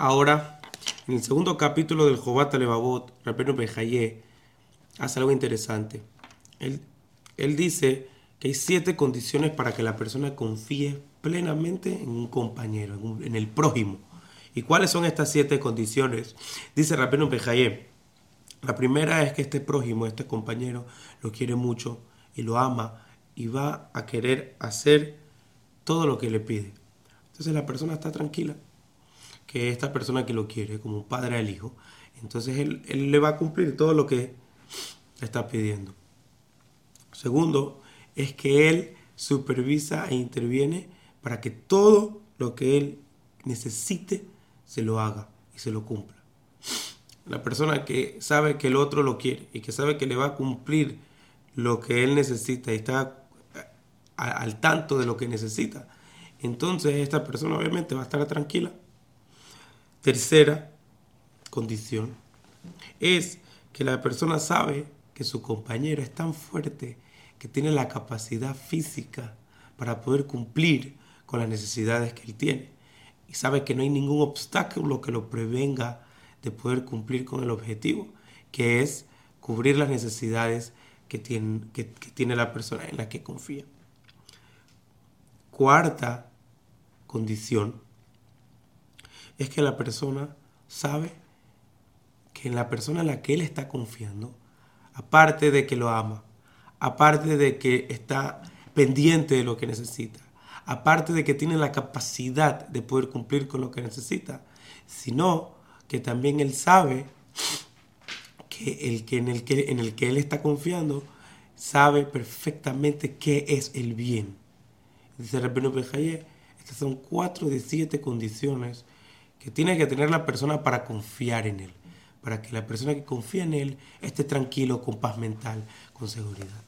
Ahora, en el segundo capítulo del Jobat Levavot, Rabbeinu Bejaye hace algo interesante. Él, él dice que hay siete condiciones para que la persona confíe plenamente en un compañero, en, el prójimo. ¿Y cuáles son estas siete condiciones? Dice Rabbeinu Bejaye. La primera es que este prójimo, este compañero, lo quiere mucho y lo ama y va a querer hacer todo lo que le pide. Entonces la persona está tranquila, que esta persona que lo quiere, como un padre al hijo, entonces él, él le va a cumplir todo lo que está pidiendo. Segundo, es que él supervisa e interviene para que todo lo que él necesite se lo haga y se lo cumpla. La persona que sabe que el otro lo quiere y que sabe que le va a cumplir lo que él necesita y está al tanto de lo que necesita, entonces esta persona obviamente va a estar tranquila. Tercera condición es que la persona sabe que su compañero es tan fuerte que tiene la capacidad física para poder cumplir con las necesidades que él tiene. Y sabe que no hay ningún obstáculo que lo prevenga de poder cumplir con el objetivo, que es cubrir las necesidades que tiene, que tiene la persona en la que confía. Cuarta condición es que la persona sabe que en la persona en la que él está confiando, aparte de que lo ama, aparte de que está pendiente de lo que necesita, aparte de que tiene la capacidad de poder cumplir con lo que necesita, sino que también él sabe que el que en el que, en el que él está confiando sabe perfectamente qué es el bien. Dice Rabbeinu Bejaye, estas son cuatro de siete condiciones que tiene que tener la persona para confiar en él, para que la persona que confía en él esté tranquilo, con paz mental, con seguridad.